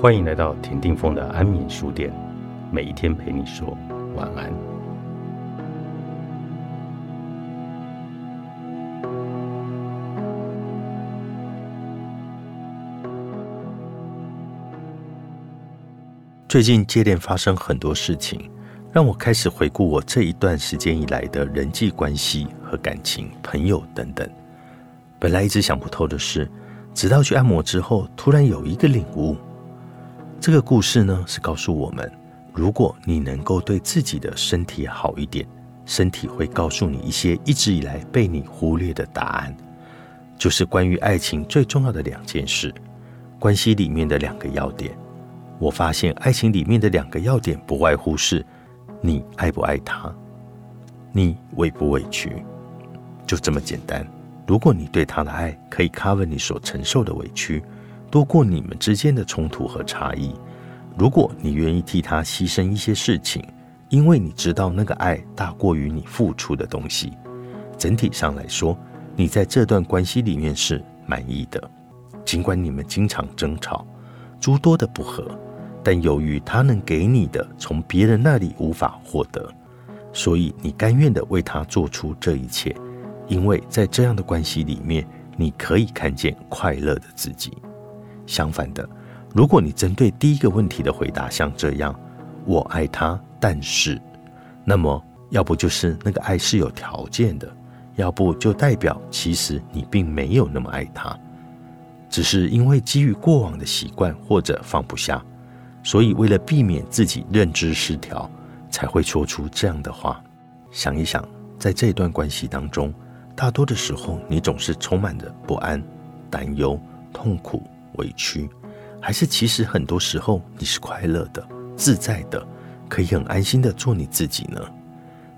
欢迎来到田定峰的安眠书店，每一天陪你说晚安。最近接连发生很多事情，让我开始回顾我这一段时间以来的人际关系和感情、朋友等等。本来一直想不透的事，直到去按摩之后，突然有一个领悟。这个故事呢，是告诉我们，如果你能够对自己的身体好一点，身体会告诉你一些一直以来被你忽略的答案，就是关于爱情最重要的两件事，关系里面的两个要点。我发现爱情里面的两个要点，不外乎是你爱不爱他，你委不委屈，就这么简单。如果你对他的爱可以 cover 你所承受的委屈，多过你们之间的冲突和差异，如果你愿意替他牺牲一些事情，因为你知道那个爱大过于你付出的东西，整体上来说，你在这段关系里面是满意的。尽管你们经常争吵，诸多的不和。但由于他能给你的从别人那里无法获得，所以你甘愿的为他做出这一切，因为在这样的关系里面，你可以看见快乐的自己。相反的，如果你针对第一个问题的回答像这样“我爱他，但是”，那么要不就是那个爱是有条件的，要不就代表其实你并没有那么爱他，只是因为基于过往的习惯或者放不下。所以，为了避免自己认知失调，才会说出这样的话。想一想，在这段关系当中，大多的时候，你总是充满着不安、担忧、痛苦、委屈，还是其实很多时候你是快乐的、自在的，可以很安心的做你自己呢？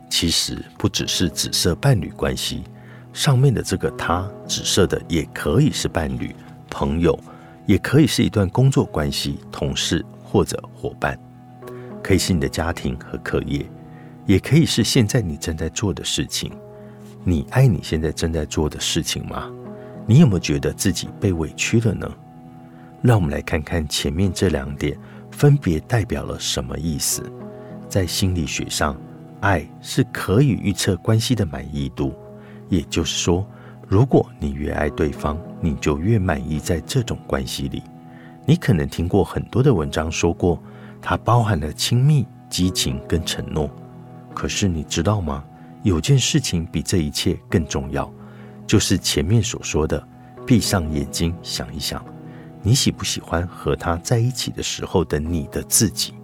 其实不只是紫色伴侣关系，上面的这个他紫色的也可以是伴侣、朋友，也可以是一段工作关系、同事。或者伙伴，可以是你的家庭和课业，也可以是现在你正在做的事情。你爱你现在正在做的事情吗？你有没有觉得自己被委屈了呢？让我们来看看前面这两点分别代表了什么意思。在心理学上，爱是可以预测关系的满意度，也就是说，如果你越爱对方，你就越满意在这种关系里。你可能听过很多的文章，说过它包含了亲密、激情跟承诺。可是你知道吗？有件事情比这一切更重要，就是前面所说的：闭上眼睛想一想，你喜不喜欢和他在一起的时候的你的自己？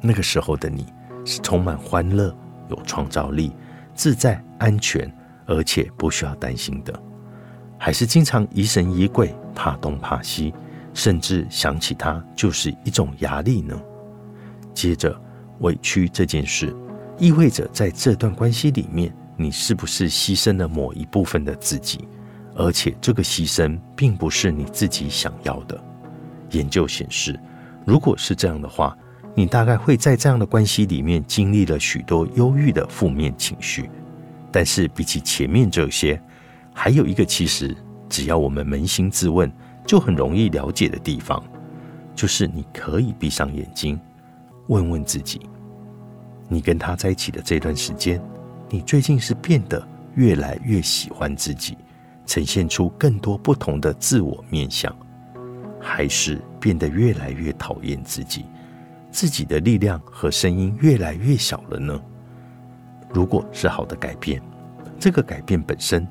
那个时候的你是充满欢乐、有创造力、自在、安全，而且不需要担心的，还是经常疑神疑鬼、怕东怕西？甚至想起他就是一种压力呢。接着，委屈这件事意味着在这段关系里面，你是不是牺牲了某一部分的自己？而且这个牺牲并不是你自己想要的。研究显示，如果是这样的话，你大概会在这样的关系里面经历了许多忧郁的负面情绪。但是比起前面这些，还有一个其实只要我们扪心自问。就很容易了解的地方，就是你可以闭上眼睛，问问自己：你跟他在一起的这段时间，你最近是变得越来越喜欢自己，呈现出更多不同的自我面相，还是变得越来越讨厌自己，自己的力量和声音越来越小了呢？如果是好的改变，这个改变本身。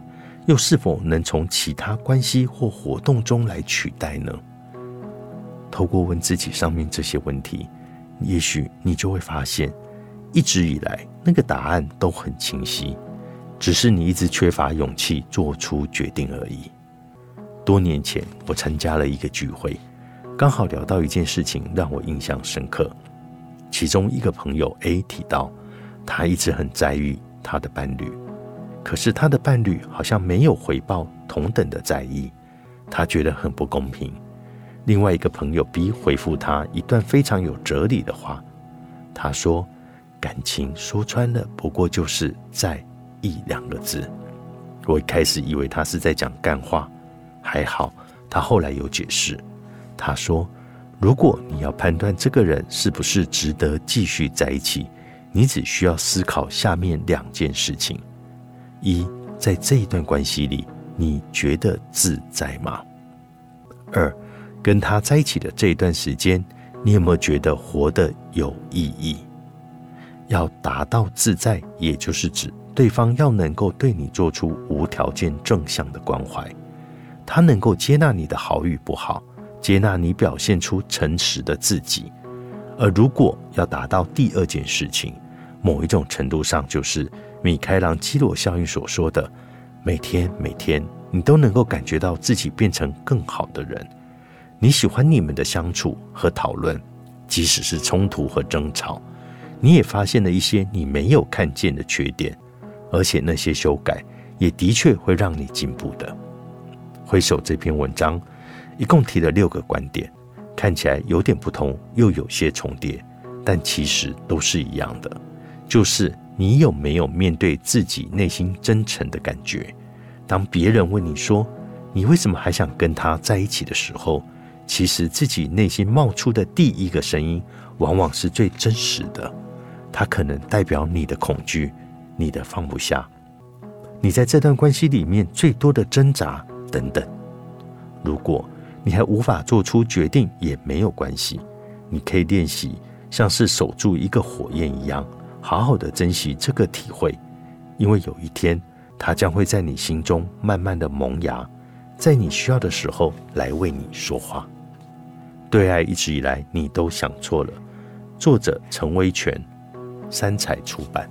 又是否能从其他关系或活动中来取代呢？透过问自己上面这些问题，也许你就会发现，一直以来那个答案都很清晰，只是你一直缺乏勇气做出决定而已。多年前，我参加了一个聚会，刚好聊到一件事情让我印象深刻。其中一个朋友 A 提到，他一直很在意他的伴侣。可是他的伴侣好像没有回报同等的在意，他觉得很不公平。另外一个朋友 B 回复他一段非常有哲理的话，他说：“感情说穿了，不过就是在意两个字。”我一开始以为他是在讲干话，还好他后来有解释。他说：“如果你要判断这个人是不是值得继续在一起，你只需要思考下面两件事情：一，在这一段关系里，你觉得自在吗？二，跟他在一起的这一段时间，你有没有觉得活得有意义？要达到自在，也就是指对方要能够对你做出无条件正向的关怀，他能够接纳你的好与不好。接纳你表现出诚实的自己，而如果要达到第二件事情，某一种程度上就是米开朗基罗效应所说的，每天每天你都能够感觉到自己变成更好的人。你喜欢你们的相处和讨论，即使是冲突和争吵，你也发现了一些你没有看见的缺点，而且那些修改也的确会让你进步的。回首这篇文章。一共提了六个观点，看起来有点不同，又有些重叠，但其实都是一样的，就是你有没有面对自己内心真诚的感觉？当别人问你说你为什么还想跟他在一起的时候，其实自己内心冒出的第一个声音，往往是最真实的，它可能代表你的恐惧，你的放不下，你在这段关系里面最多的挣扎等等。如果你还无法做出决定也没有关系，你可以练习像是守住一个火焰一样，好好的珍惜这个体会，因为有一天它将会在你心中慢慢的萌芽，在你需要的时候来为你说话。对爱一直以来你都想错了。作者陈威全，三彩出版。